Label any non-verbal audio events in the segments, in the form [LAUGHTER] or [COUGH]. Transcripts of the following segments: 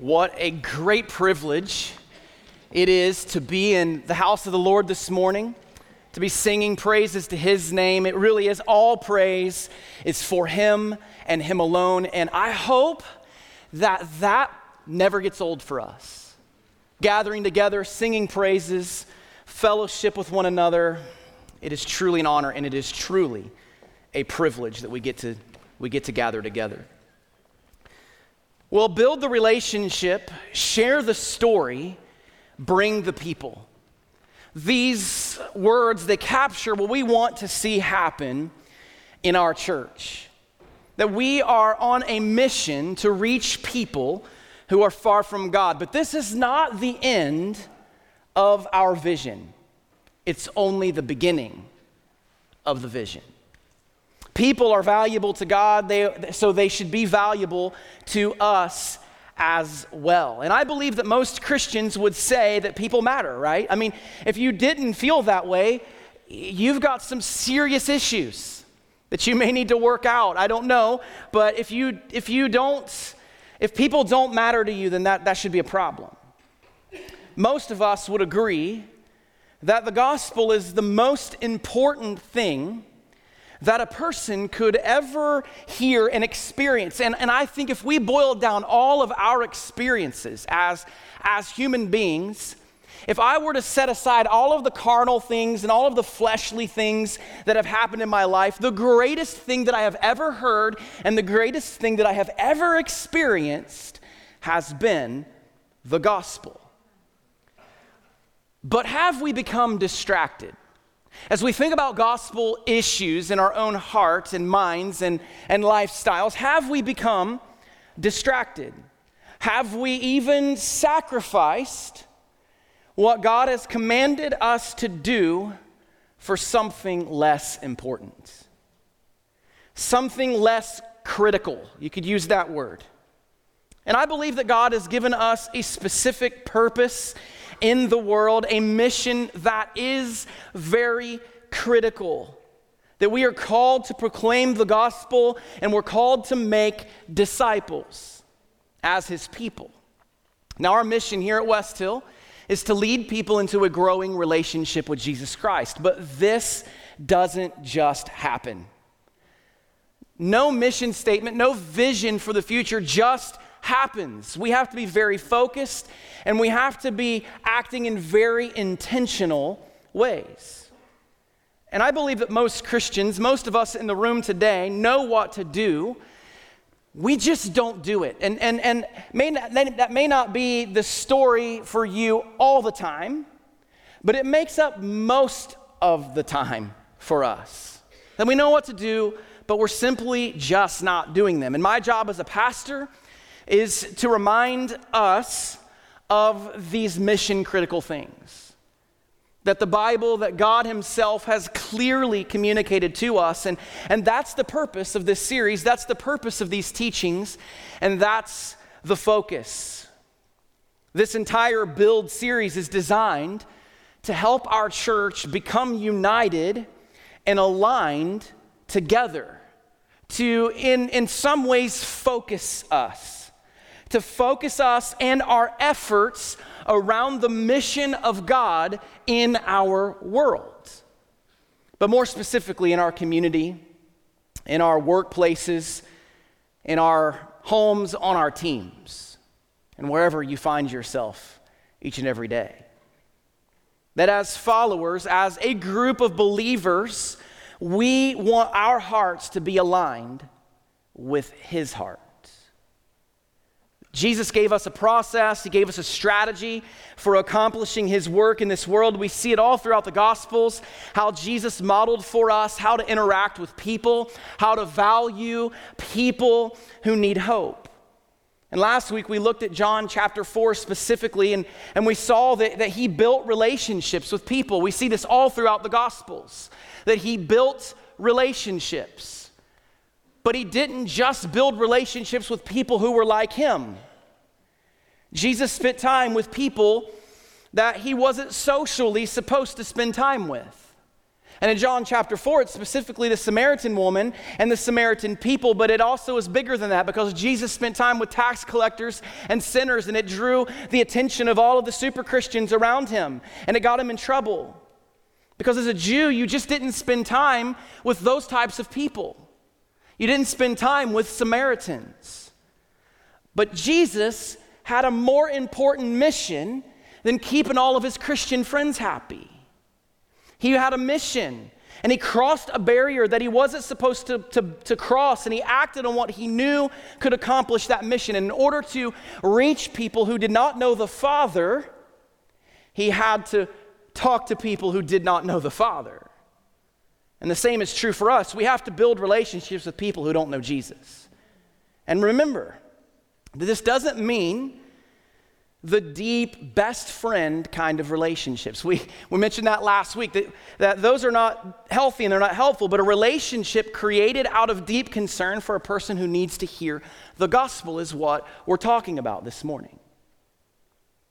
What a great privilege it is to be in the house of the Lord this morning, to be singing praises to His name. It really is all praise is for Him and Him alone. And I hope that that never gets old for us. Gathering together, singing praises, fellowship with one another, it is truly an honor and it is truly a privilege that we get to, we get to gather together. Well, build the relationship, share the story, bring the people. These words, they capture what we want to see happen in our church. That we are on a mission to reach people who are far from God. But this is not the end of our vision, it's only the beginning of the vision. People are valuable to God, they, so they should be valuable to us as well. And I believe that most Christians would say that people matter, right? I mean, if you didn't feel that way, you've got some serious issues that you may need to work out. I don't know, but if you if you don't if people don't matter to you, then that, that should be a problem. Most of us would agree that the gospel is the most important thing that a person could ever hear and experience. And, and I think if we boil down all of our experiences as, as human beings, if I were to set aside all of the carnal things and all of the fleshly things that have happened in my life, the greatest thing that I have ever heard and the greatest thing that I have ever experienced has been the gospel. But have we become distracted? As we think about gospel issues in our own hearts and minds and, and lifestyles, have we become distracted? Have we even sacrificed what God has commanded us to do for something less important? Something less critical. You could use that word. And I believe that God has given us a specific purpose in the world, a mission that is very critical. That we are called to proclaim the gospel and we're called to make disciples as his people. Now, our mission here at West Hill is to lead people into a growing relationship with Jesus Christ. But this doesn't just happen. No mission statement, no vision for the future just happens. We have to be very focused and we have to be acting in very intentional ways. And I believe that most Christians, most of us in the room today, know what to do. We just don't do it. And, and, and may not, that may not be the story for you all the time, but it makes up most of the time for us. That we know what to do, but we're simply just not doing them. And my job as a pastor is to remind us of these mission critical things. That the Bible, that God Himself has clearly communicated to us. And, and that's the purpose of this series. That's the purpose of these teachings. And that's the focus. This entire build series is designed to help our church become united and aligned together, to, in, in some ways, focus us to focus us and our efforts around the mission of God in our world. But more specifically, in our community, in our workplaces, in our homes, on our teams, and wherever you find yourself each and every day. That as followers, as a group of believers, we want our hearts to be aligned with His heart. Jesus gave us a process, He gave us a strategy for accomplishing His work in this world. We see it all throughout the Gospels how Jesus modeled for us how to interact with people, how to value people who need hope. And last week we looked at John chapter 4 specifically, and, and we saw that, that He built relationships with people. We see this all throughout the Gospels, that He built relationships. But he didn't just build relationships with people who were like him. Jesus spent time with people that he wasn't socially supposed to spend time with. And in John chapter 4, it's specifically the Samaritan woman and the Samaritan people, but it also is bigger than that because Jesus spent time with tax collectors and sinners, and it drew the attention of all of the super Christians around him, and it got him in trouble. Because as a Jew, you just didn't spend time with those types of people. You didn't spend time with Samaritans. But Jesus had a more important mission than keeping all of his Christian friends happy. He had a mission and he crossed a barrier that he wasn't supposed to, to, to, cross, and he acted on what he knew could accomplish that mission. And in order to reach people who did not know the Father, he had to talk to people who did not know the Father. And the same is true for us. We have to build relationships with people who don't know Jesus. And remember, that this doesn't mean the deep, best friend kind of relationships. We, we mentioned that last week, that, that those are not healthy and they're not helpful, but a relationship created out of deep concern for a person who needs to hear the gospel is what we're talking about this morning.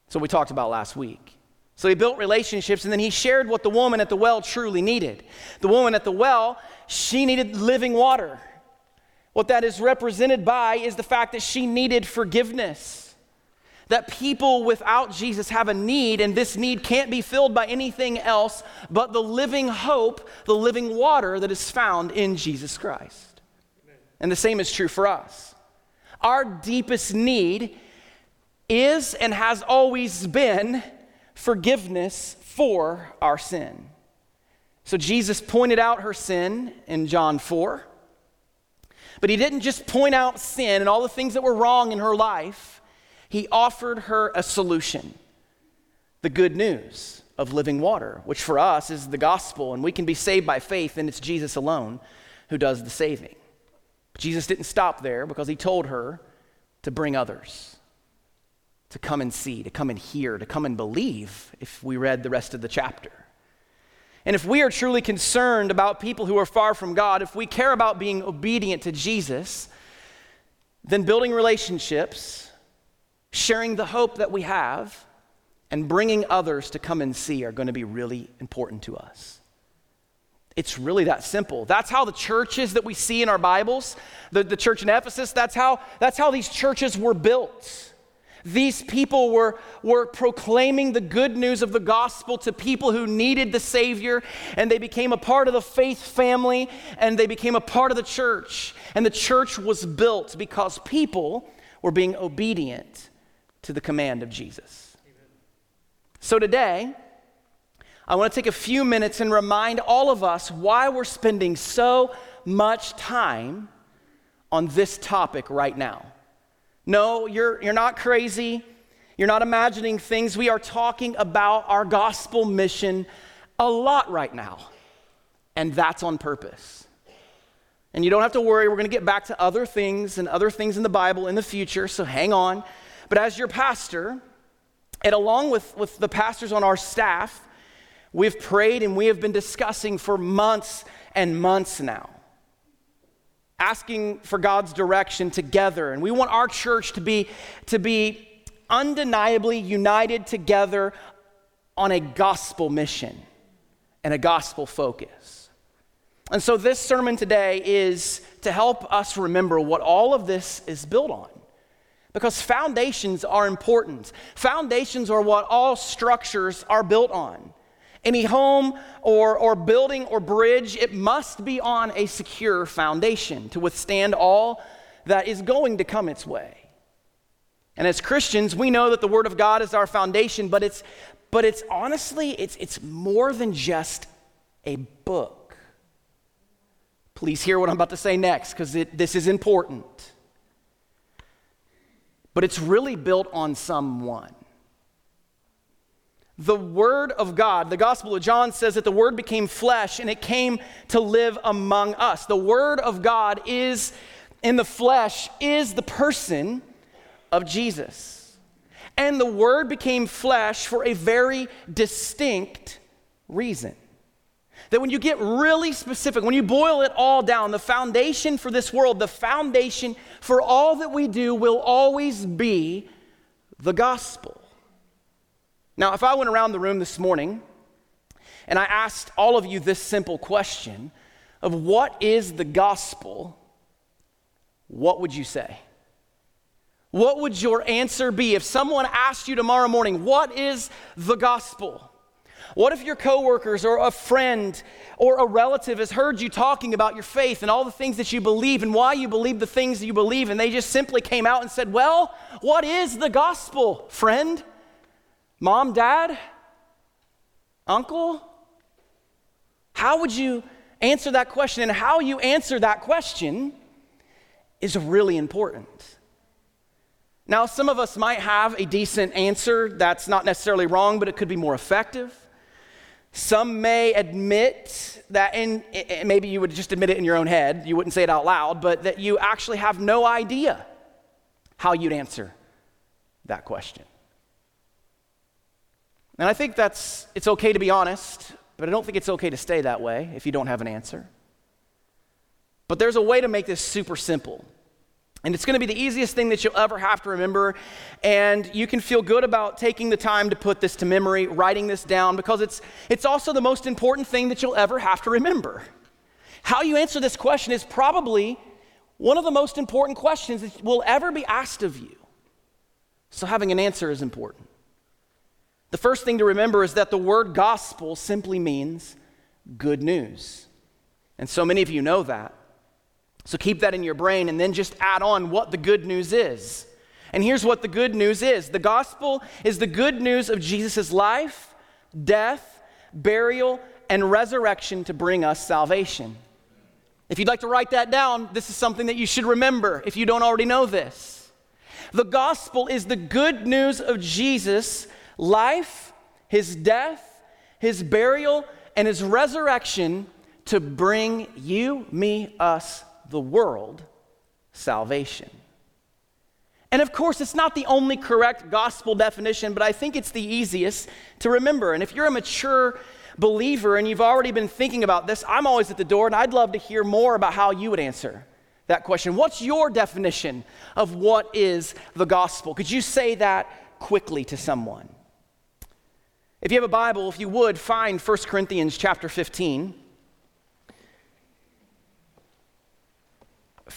So we talked about last week. So he built relationships and then he shared what the woman at the well truly needed. The woman at the well, she needed living water. What that is represented by is the fact that she needed forgiveness that people without Jesus have a need, and this need can't be filled by anything else but the living hope, the living water that is found in Jesus Christ. Amen. And the same is true for us. Our deepest need is and has always been forgiveness for our sin. So Jesus pointed out her sin in John 4. But he didn't just point out sin and all the things that were wrong in her life he offered her a solution the good news of living water, which for us is the gospel, and we can be saved by faith, and it's Jesus alone who does the saving. But Jesus didn't stop there because he told her to bring others, to come and see, to come and hear, to come and believe, if we read the rest of the chapter. And if we are truly concerned about people who are far from God, if we care about being obedient to Jesus, then building relationships sharing the hope that we have, and bringing others to come and see are going to be really important to us. It's really that simple. That's how the churches that we see in our Bibles, the, the church in Ephesus, that's how, that's how these churches were built. These people were, were proclaiming the good news of the gospel to people who needed the Savior, and they became a part of the faith family, and they became a part of the church. And the church was built because people were being obedient to the command of Jesus. So today, I want to take a few minutes and remind all of us why we're spending so much time on this topic right now. No, you're, you're not crazy. You're not imagining things. We are talking about our gospel mission a lot right now. And that's on purpose. And you don't have to worry, we're going to get back to other things and other things in the Bible in the future, so hang on. But as your pastor, and along with, with the pastors on our staff, we've prayed and we have been discussing for months and months now, asking for God's direction together. And we want our church to be, to be undeniably united together on a gospel mission and a gospel focus. And so, this sermon today is to help us remember what all of this is built on. Because foundations are important. Foundations are what all structures are built on. Any home or, or building or bridge, it must be on a secure foundation to withstand all that is going to come its way. And as Christians, we know that the Word of God is our foundation, but it's, but it's honestly, it's, it's more than just a book. Please hear what I'm about to say next, because this is important but it's really built on someone. The Word of God, the Gospel of John says that the Word became flesh and it came to live among us. The Word of God is, in the flesh, is the person of Jesus. And the Word became flesh for a very distinct reason. That when you get really specific, when you boil it all down, the foundation for this world, the foundation for all that we do will always be the gospel. Now, if I went around the room this morning and I asked all of you this simple question of what is the gospel, what would you say? What would your answer be if someone asked you tomorrow morning, What is the gospel? What if your coworkers or a friend or a relative has heard you talking about your faith and all the things that you believe and why you believe the things that you believe, and they just simply came out and said, Well, what is the gospel, friend? Mom, dad? Uncle? How would you answer that question? And how you answer that question is really important. Now, some of us might have a decent answer that's not necessarily wrong, but it could be more effective. Some may admit that, and eh, maybe you would just admit it in your own head, you wouldn't say it out loud, but that you actually have no idea how you'd answer that question. And I think that's, it's okay to be honest, but I don't think it's okay to stay that way if you don't have an answer. But there's a way to make this super simple. And it's going to be the easiest thing that you'll ever have to remember. And you can feel good about taking the time to put this to memory, writing this down, because it's, it's also the most important thing that you'll ever have to remember. How you answer this question is probably one of the most important questions that will ever be asked of you. So, having an answer is important. The first thing to remember is that the word gospel simply means good news. And so many of you know that. So keep that in your brain and then just add on what the good news is. And here's what the good news is the gospel is the good news of Jesus' life, death, burial, and resurrection to bring us salvation. If you'd like to write that down, this is something that you should remember if you don't already know this. The gospel is the good news of Jesus' life, his death, his burial, and his resurrection to bring you, me, us the world salvation. And of course, it's not the only correct gospel definition, but I think it's the easiest to remember. And if you're a mature believer and you've already been thinking about this, I'm always at the door and I'd love to hear more about how you would answer that question. What's your definition of what is the gospel? Could you say that quickly to someone? If you have a Bible, if you would, find 1 Corinthians chapter 15.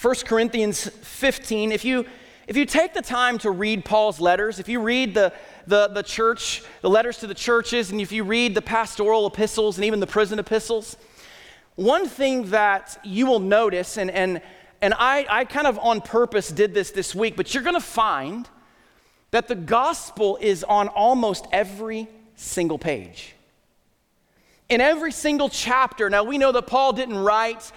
1 Corinthians 15, if you, if you take the time to read Paul's letters, if you read the, the, the church, the letters to the churches, and if you read the pastoral epistles and even the prison epistles, one thing that you will notice, and, and, and I, I kind of on purpose did this this week, but you're going to find that the gospel is on almost every single page. In every single chapter, now we know that Paul didn't write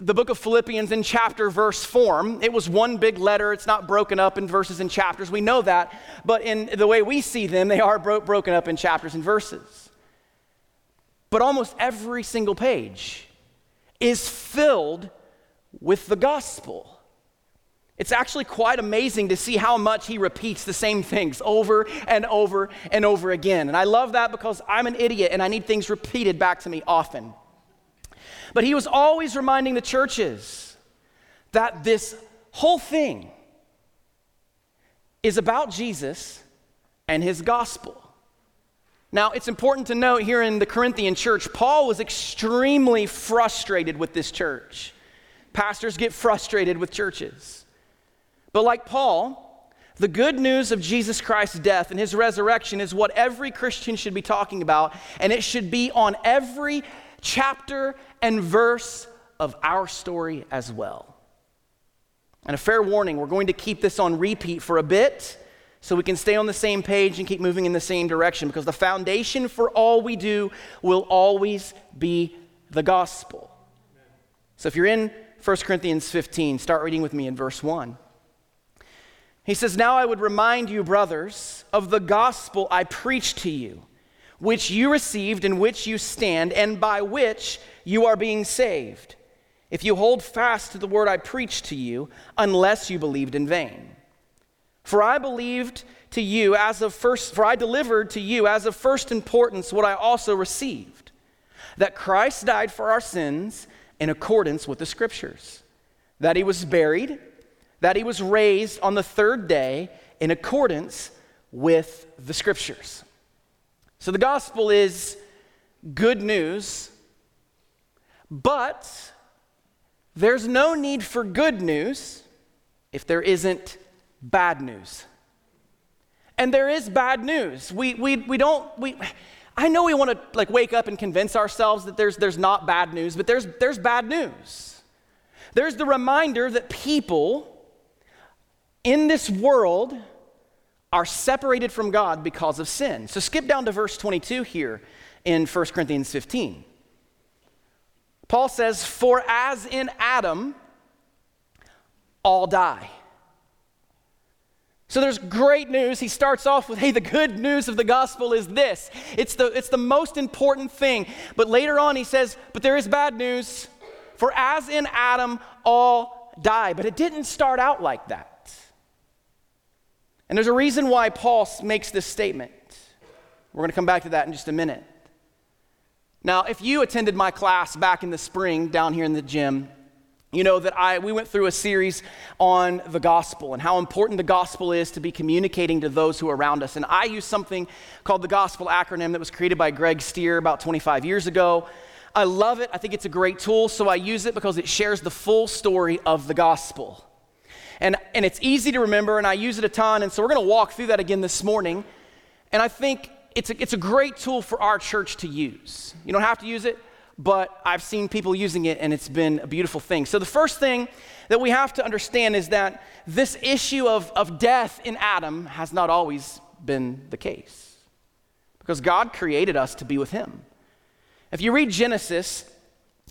the book of Philippians in chapter verse form. It was one big letter. It's not broken up in verses and chapters. We know that. But in the way we see them, they are bro- broken up in chapters and verses. But almost every single page is filled with the gospel. It's actually quite amazing to see how much he repeats the same things over and over and over again. And I love that because I'm an idiot and I need things repeated back to me often. But he was always reminding the churches that this whole thing is about Jesus and his gospel. Now, it's important to note here in the Corinthian church, Paul was extremely frustrated with this church. Pastors get frustrated with churches. But like Paul, the good news of Jesus Christ's death and his resurrection is what every Christian should be talking about, and it should be on every chapter and verse of our story as well. And a fair warning, we're going to keep this on repeat for a bit so we can stay on the same page and keep moving in the same direction because the foundation for all we do will always be the gospel. So if you're in 1 Corinthians 15, start reading with me in verse 1. He says, Now I would remind you, brothers, of the gospel I preached to you which you received, in which you stand, and by which you are being saved, if you hold fast to the word I preached to you, unless you believed in vain. For I believed to you as of first, for I delivered to you as of first importance what I also received that Christ died for our sins in accordance with the Scriptures, that he was buried, that he was raised on the third day in accordance with the Scriptures. So the gospel is good news, but there's no need for good news if there isn't bad news. And there is bad news. We, we, we don't, we, I know we want to like wake up and convince ourselves that there's, there's not bad news, but there's, there's bad news. There's the reminder that people in this world are separated from God because of sin. So skip down to verse 22 here in 1 Corinthians 15. Paul says, For as in Adam, all die. So there's great news. He starts off with, hey, the good news of the gospel is this. It's the, it's the most important thing. But later on, he says, but there is bad news. For as in Adam, all die. But it didn't start out like that. And there's a reason why Paul makes this statement. We're going to come back to that in just a minute. Now, if you attended my class back in the spring down here in the gym, you know that I we went through a series on the gospel and how important the gospel is to be communicating to those who are around us. And I use something called the gospel acronym that was created by Greg Stier about 25 years ago. I love it. I think it's a great tool, so I use it because it shares the full story of the gospel. And, and it's easy to remember, and I use it a ton. And so we're going to walk through that again this morning. And I think it's a, it's a great tool for our church to use. You don't have to use it, but I've seen people using it, and it's been a beautiful thing. So the first thing that we have to understand is that this issue of, of death in Adam has not always been the case. Because God created us to be with Him. If you read Genesis,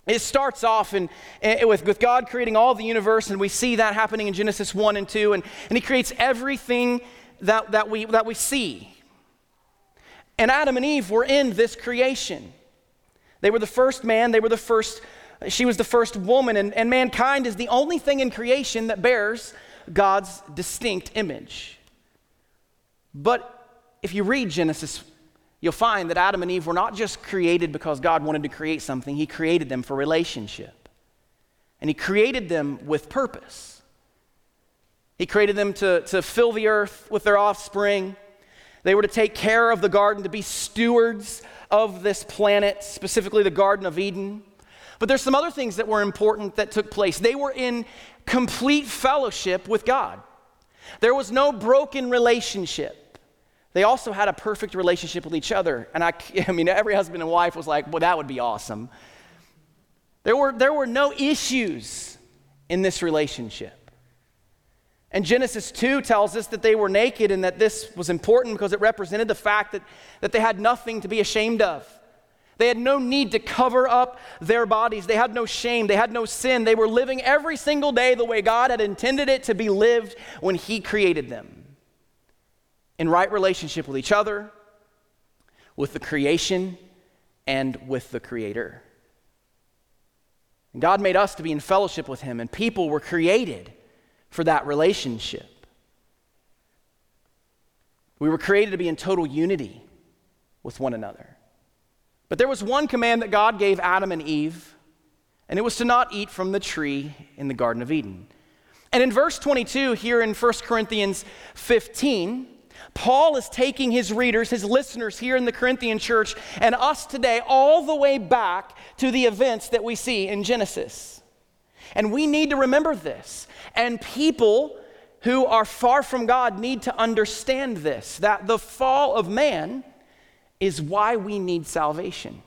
it starts off in, in, with, with God creating all the universe, and we see that happening in Genesis 1 and 2, and, and He creates everything that, that, we, that we see. And Adam and Eve were in this creation. They were the first man, they were the first, she was the first woman, and, and mankind is the only thing in creation that bears God's distinct image. But if you read Genesis you'll find that Adam and Eve were not just created because God wanted to create something, He created them for relationship. And He created them with purpose. He created them to, to fill the earth with their offspring. They were to take care of the garden, to be stewards of this planet, specifically the Garden of Eden. But there's some other things that were important that took place. They were in complete fellowship with God. There was no broken relationship. They also had a perfect relationship with each other. And I, [LAUGHS] I mean, every husband and wife was like, well, that would be awesome. There were, there were no issues in this relationship. And Genesis 2 tells us that they were naked and that this was important because it represented the fact that, that they had nothing to be ashamed of. They had no need to cover up their bodies. They had no shame. They had no sin. They were living every single day the way God had intended it to be lived when He created them in right relationship with each other, with the creation, and with the Creator. And God made us to be in fellowship with Him, and people were created for that relationship. We were created to be in total unity with one another. But there was one command that God gave Adam and Eve, and it was to not eat from the tree in the Garden of Eden. And in verse 22, here in 1 Corinthians 15, Paul is taking his readers, his listeners here in the Corinthian church, and us today all the way back to the events that we see in Genesis. And we need to remember this. And people who are far from God need to understand this that the fall of man is why we need salvation.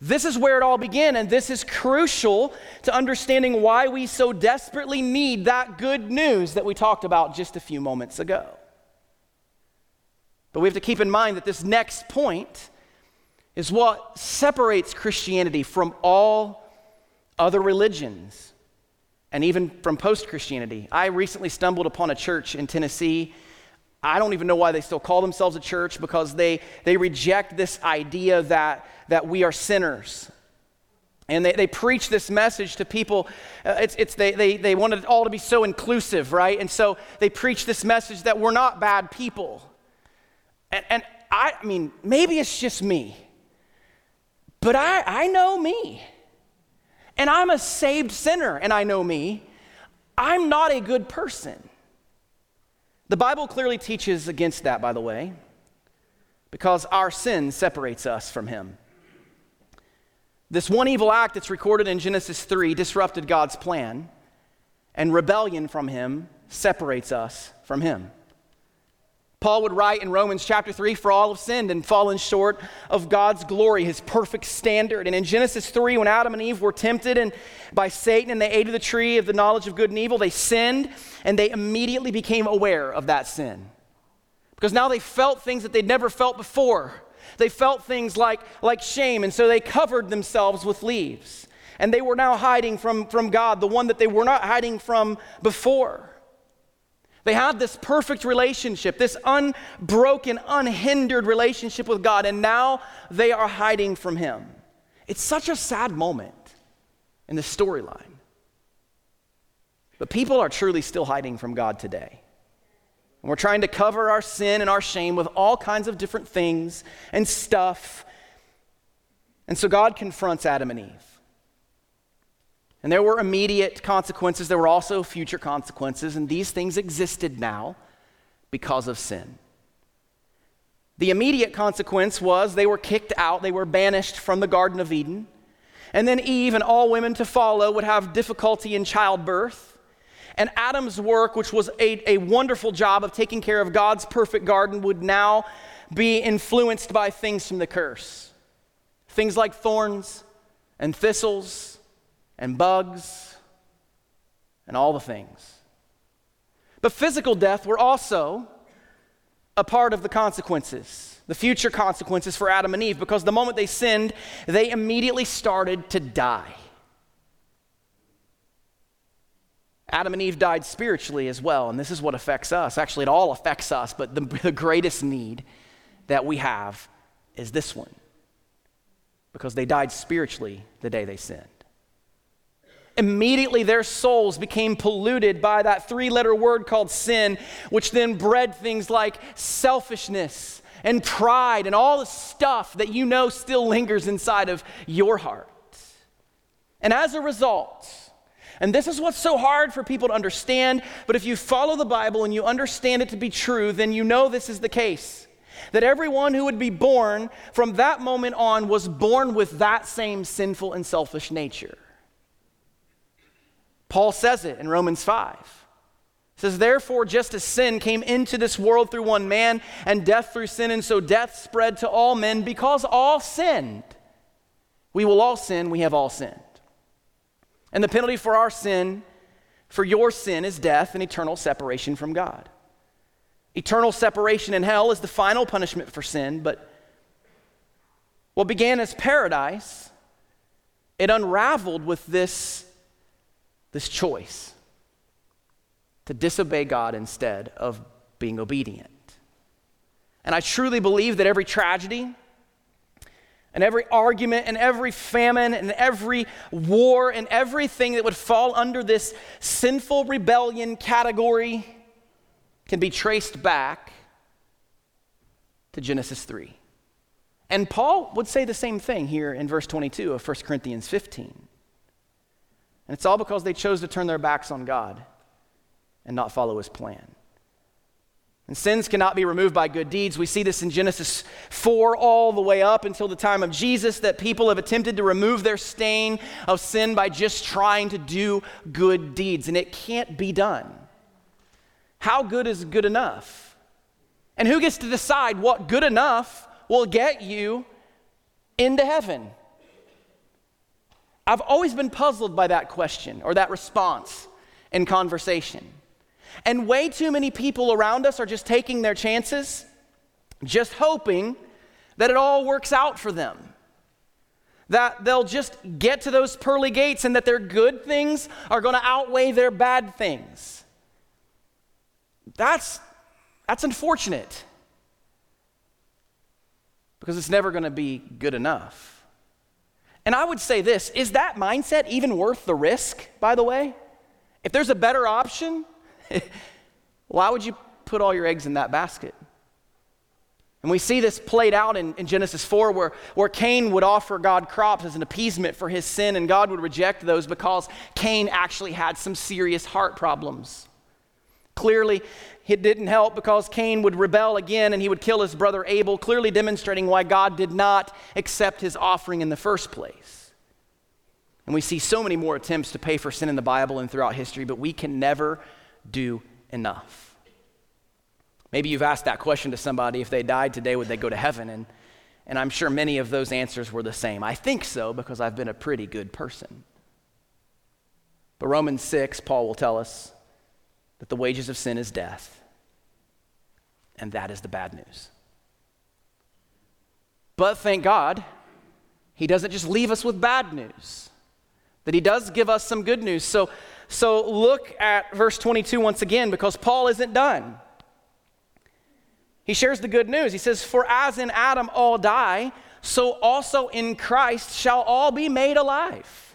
This is where it all began, and this is crucial to understanding why we so desperately need that good news that we talked about just a few moments ago. But we have to keep in mind that this next point is what separates Christianity from all other religions and even from post Christianity. I recently stumbled upon a church in Tennessee I don't even know why they still call themselves a church because they, they reject this idea that, that we are sinners. And they, they preach this message to people. Uh, it's, it's, they, they, they want it all to be so inclusive, right? And so they preach this message that we're not bad people. And, and I, I mean, maybe it's just me, but I, I know me. And I'm a saved sinner, and I know me. I'm not a good person. The Bible clearly teaches against that, by the way. because our sin separates us from Him. This one evil act that's recorded in Genesis 3 disrupted God's plan, and rebellion from Him separates us from Him. Paul would write in Romans chapter 3 For all have sinned and fallen short of God's glory, his perfect standard. And in Genesis 3, when Adam and Eve were tempted and by Satan and they ate of the tree of the knowledge of good and evil, they sinned and they immediately became aware of that sin. Because now they felt things that they'd never felt before. They felt things like, like shame, and so they covered themselves with leaves. And they were now hiding from, from God, the one that they were not hiding from before. They had this perfect relationship, this unbroken, unhindered relationship with God, and now they are hiding from Him. It's such a sad moment in the storyline. But people are truly still hiding from God today. And we're trying to cover our sin and our shame with all kinds of different things and stuff. And so God confronts Adam and Eve. And there were immediate consequences, there were also future consequences, and these things existed now because of sin. The immediate consequence was they were kicked out, they were banished from the Garden of Eden. And then Eve and all women to follow would have difficulty in childbirth. And Adam's work, which was a, a wonderful job of taking care of God's perfect garden, would now be influenced by things from the curse. Things like thorns and thistles and bugs and all the things. But physical death were also a part of the consequences, the future consequences for Adam and Eve, because the moment they sinned, they immediately started to die. Adam and Eve died spiritually as well, and this is what affects us. Actually, it all affects us, but the, the greatest need that we have is this one because they died spiritually the day they sinned immediately their souls became polluted by that three letter word called sin, which then bred things like selfishness and pride and all the stuff that you know still lingers inside of your heart. And as a result, and this is what's so hard for people to understand, but if you follow the Bible and you understand it to be true, then you know this is the case. That everyone who would be born from that moment on was born with that same sinful and selfish nature. Paul says it in Romans 5. It says, Therefore, just as sin came into this world through one man, and death through sin, and so death spread to all men because all sinned. We will all sin, we have all sinned. And the penalty for our sin, for your sin, is death and eternal separation from God. Eternal separation in hell is the final punishment for sin, but what began as paradise, it unraveled with this this choice to disobey God instead of being obedient. And I truly believe that every tragedy and every argument and every famine and every war and everything that would fall under this sinful rebellion category can be traced back to Genesis 3. And Paul would say the same thing here in verse 22 of 1 Corinthians 15. And it's all because they chose to turn their backs on God and not follow his plan. And sins cannot be removed by good deeds. We see this in Genesis 4 all the way up until the time of Jesus that people have attempted to remove their stain of sin by just trying to do good deeds, and it can't be done. How good is good enough? And who gets to decide what good enough will get you into heaven? I've always been puzzled by that question or that response in conversation. And way too many people around us are just taking their chances, just hoping that it all works out for them. That they'll just get to those pearly gates and that their good things are going to outweigh their bad things. That's, that's unfortunate because it's never going to be good enough. And I would say this is that mindset even worth the risk, by the way? If there's a better option, [LAUGHS] why would you put all your eggs in that basket? And we see this played out in, in, Genesis 4, where, where Cain would offer God crops as an appeasement for his sin, and God would reject those because Cain actually had some serious heart problems. Clearly, it didn't help because Cain would rebel again and he would kill his brother Abel, clearly demonstrating why God did not accept his offering in the first place. And we see so many more attempts to pay for sin in the Bible and throughout history, but we can never do enough. Maybe you've asked that question to somebody if they died today, would they go to heaven? And, and I'm sure many of those answers were the same. I think so because I've been a pretty good person. But Romans 6, Paul will tell us that the wages of sin is death. And that is the bad news. But thank God, he doesn't just leave us with bad news, that he does give us some good news. So, so look at verse 22 once again, because Paul isn't done. He shares the good news. He says, For as in Adam all die, so also in Christ shall all be made alive.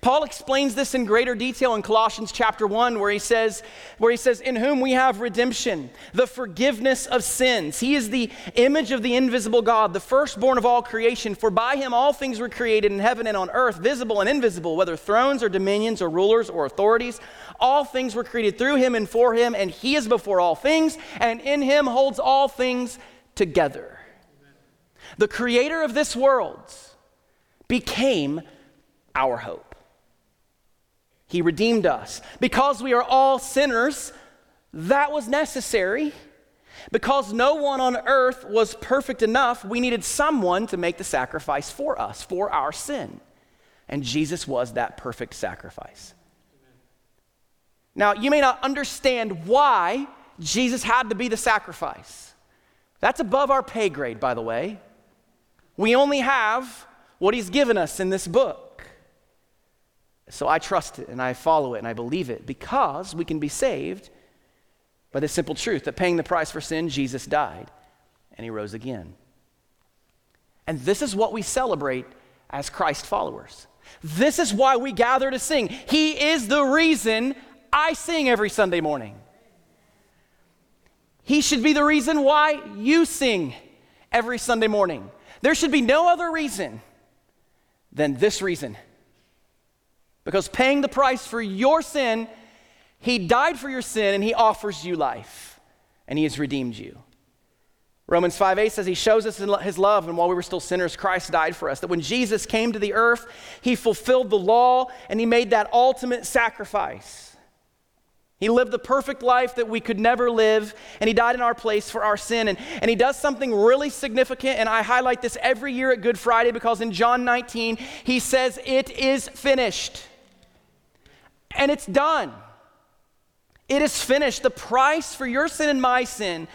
Paul explains this in greater detail in Colossians chapter 1 where he says where he says in whom we have redemption the forgiveness of sins. He is the image of the invisible God the firstborn of all creation. For by him all things were created in heaven and on earth visible and invisible whether thrones or dominions or rulers or authorities. All things were created through him and for him and he is before all things and in him holds all things together. The creator of this world became our hope he redeemed us. Because we are all sinners, that was necessary. Because no one on earth was perfect enough, we needed someone to make the sacrifice for us, for our sin. And Jesus was that perfect sacrifice. Now, you may not understand why Jesus had to be the sacrifice. That's above our pay grade, by the way. We only have what he's given us in this book. So I trust it and I follow it and I believe it because we can be saved by the simple truth that paying the price for sin, Jesus died and he rose again. And this is what we celebrate as Christ followers. This is why we gather to sing. He is the reason I sing every Sunday morning. He should be the reason why you sing every Sunday morning. There should be no other reason than this reason because paying the price for your sin, He died for your sin and He offers you life and He has redeemed you. Romans 5 8 says he shows us his love, and while we were still sinners, Christ died for us. That when Jesus came to the earth, he fulfilled the law and he made that ultimate sacrifice. He lived the perfect life that we could never live, and he died in our place for our sin. And, and he does something really significant, and I highlight this every year at Good Friday because in John 19, he says, It is finished and it's done. It is finished. The price for your sin and my sin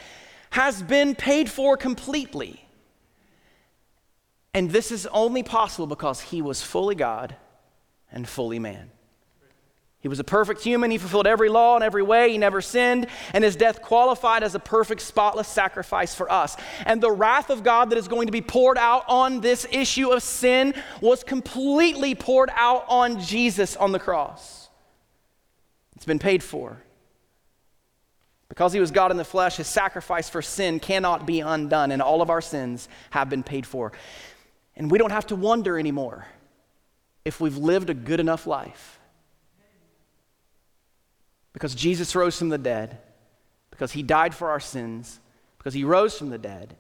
has been paid for completely. And this is only possible because he was fully God and fully man. He was a perfect human. He fulfilled every law in every way. He never sinned. And his death qualified as a perfect, spotless sacrifice for us. And the wrath of God that is going to be poured out on this issue of sin was completely poured out on Jesus on the cross. It's been paid for. Because he was God in the flesh, his sacrifice for sin cannot be undone, and all of our sins have been paid for. And we don't have to wonder anymore if we've lived a good enough life. Because Jesus rose from the dead, because he died for our sins, because he rose from the dead,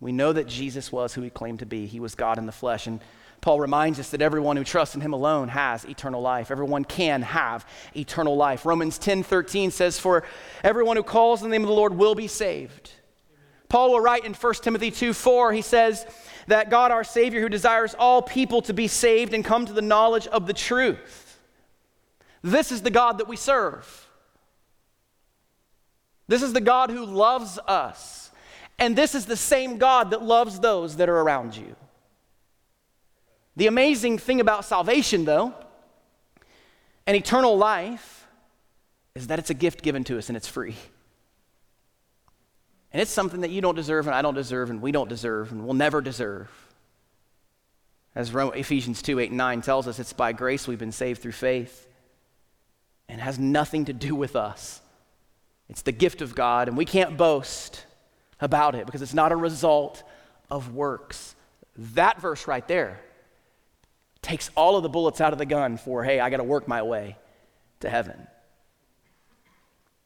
we know that Jesus was who he claimed to be. He was God in the flesh. And Paul reminds us that everyone who trusts in him alone has eternal life. Everyone can have eternal life. Romans 10 13 says, For everyone who calls on the name of the Lord will be saved. Paul will write in 1 Timothy 2 4, he says that God, our Savior, who desires all people to be saved and come to the knowledge of the truth. This is the God that we serve. This is the God who loves us. And this is the same God that loves those that are around you. The amazing thing about salvation, though, and eternal life, is that it's a gift given to us and it's free. And it's something that you don't deserve, and I don't deserve, and we don't deserve, and we'll never deserve. As Ephesians 2 8 and 9 tells us, it's by grace we've been saved through faith, and has nothing to do with us. It's the gift of God, and we can't boast about it because it's not a result of works. That verse right there takes all of the bullets out of the gun for, hey, I got to work my way to heaven.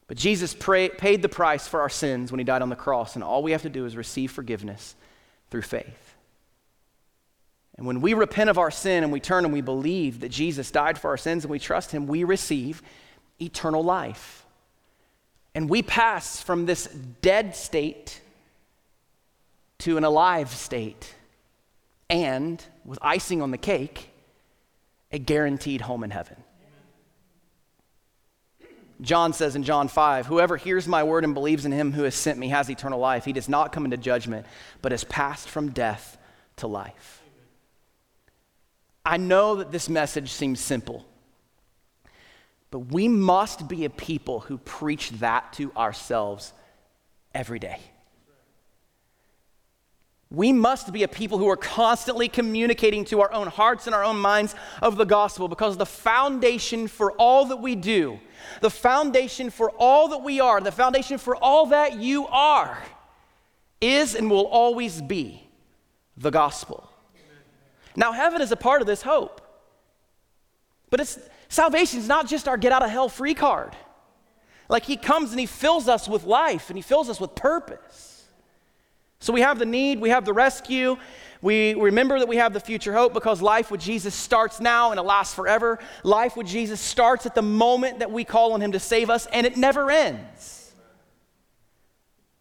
But Jesus pray, paid the price for our sins when he died on the cross, and all we have to do is receive forgiveness through faith. And when we repent of our sin and we turn and we believe that Jesus died for our sins and we trust him, we receive eternal life. And we pass from this dead state to an alive state. And with icing on the cake, a guaranteed home in heaven. John says in John 5 Whoever hears my word and believes in him who has sent me has eternal life. He does not come into judgment, but has passed from death to life. I know that this message seems simple, but we must be a people who preach that to ourselves every day. We must be a people who are constantly communicating to our own hearts and our own minds of the gospel because the foundation for all that we do, the foundation for all that we are, the foundation for all that you are is and will always be the gospel. Now, heaven is a part of this hope. But it's, salvation is not just our get out of hell free card. Like, He comes and He fills us with life and He fills us with purpose. So we have the need, we have the rescue. We remember that we have the future hope because life with Jesus starts now and it lasts forever. Life with Jesus starts at the moment that we call on Him to save us and it never ends.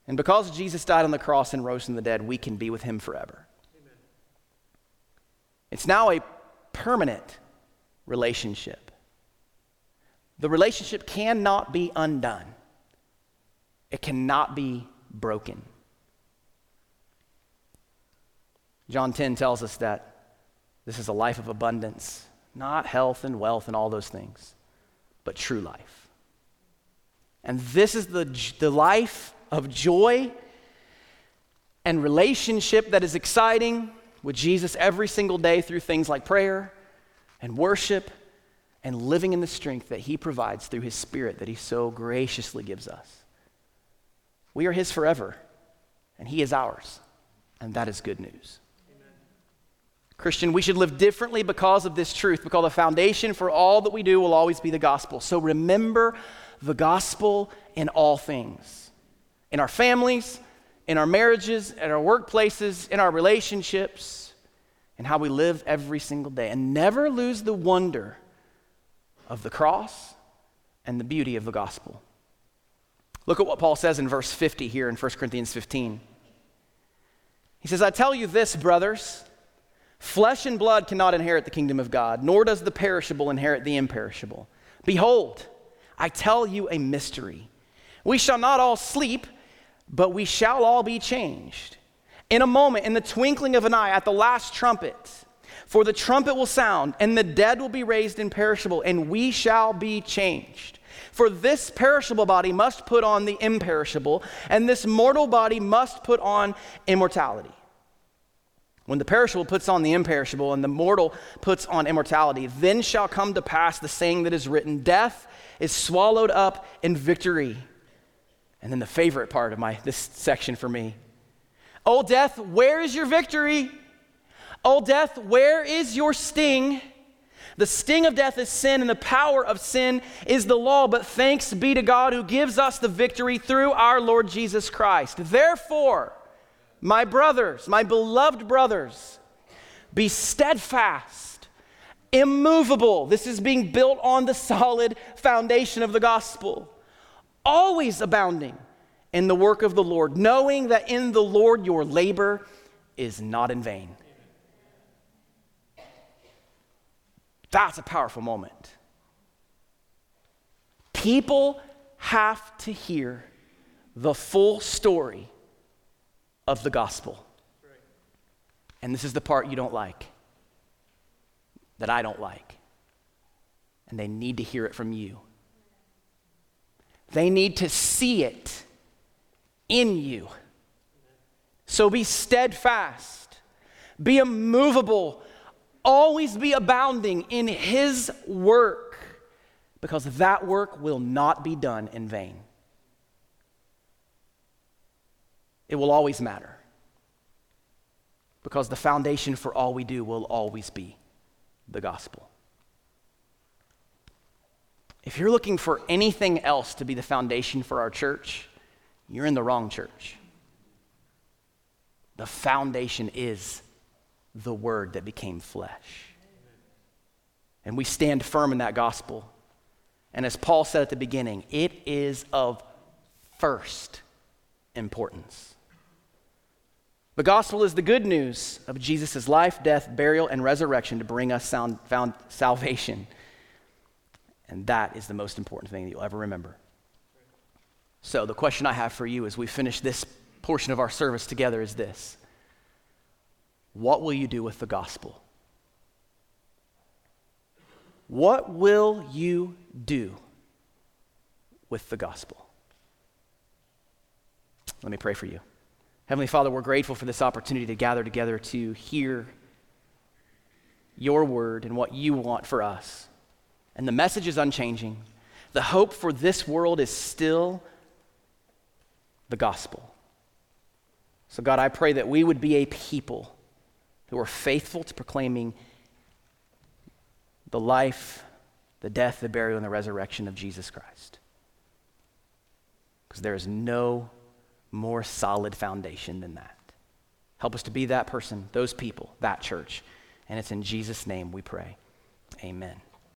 And because Jesus died on the cross and rose from the dead, we can be with Him forever. Amen. It's now a permanent relationship. The relationship cannot be undone, it cannot be broken. John 10 tells us that this is a life of abundance, not health and wealth and all those things, but true life. And this is the, the life of joy and relationship that is exciting with Jesus every single day through things like prayer and worship and living in the strength that He provides through His Spirit that He so graciously gives us. We are His forever, and He is ours, and that is good news. Christian, we should live differently because of this truth, because the foundation for all that we do will always be the gospel. So remember the gospel in all things in our families, in our marriages, in our workplaces, in our relationships, and how we live every single day. And never lose the wonder of the cross and the beauty of the gospel. Look at what Paul says in verse 50 here in 1 Corinthians 15. He says, I tell you this, brothers Flesh and blood cannot inherit the kingdom of God, nor does the perishable inherit the imperishable. Behold, I tell you a mystery. We shall not all sleep, but we shall all be changed. In a moment, in the twinkling of an eye, at the last trumpet. For the trumpet will sound, and the dead will be raised imperishable, and we shall be changed. For this perishable body must put on the imperishable, and this mortal body must put on immortality. When the perishable puts on the imperishable and the mortal puts on immortality, then shall come to pass the saying that is written Death is swallowed up in victory. And then the favorite part of my, this section for me O death, where is your victory? O death, where is your sting? The sting of death is sin, and the power of sin is the law. But thanks be to God who gives us the victory through our Lord Jesus Christ. Therefore, my brothers, my beloved brothers, be steadfast, immovable. This is being built on the solid foundation of the gospel, always abounding in the work of the Lord, knowing that in the Lord your labor is not in vain. That's a powerful moment. People have to hear the full story of the gospel. And this is the part you don't like, that I don't like. And they need to hear it from you. They need to see it in you. So be steadfast, be immovable, always be abounding in His work, because that work will not be done in vain. It will always matter. Because the foundation for all we do will always be the gospel. If you're looking for anything else to be the foundation for our church, you're in the wrong church. The foundation is the Word that became flesh. And we stand firm in that gospel. And as Paul said at the beginning, it is of first importance. The gospel is the good news of Jesus' life, death, burial, and resurrection to bring us sound, found salvation. And that is the most important thing that you'll ever remember. So, the question I have for you as we finish this portion of our service together is this What will you do with the gospel? What will you do with the gospel? Let me pray for you. Heavenly Father, we're grateful for this opportunity to gather together to hear your word and what you want for us. And the message is unchanging. The hope for this world is still the gospel. So, God, I pray that we would be a people who are faithful to proclaiming the life, the death, the burial, and the resurrection of Jesus Christ. Because there is no more solid foundation than that. Help us to be that person, those people, that church. And it's in Jesus' name we pray. Amen.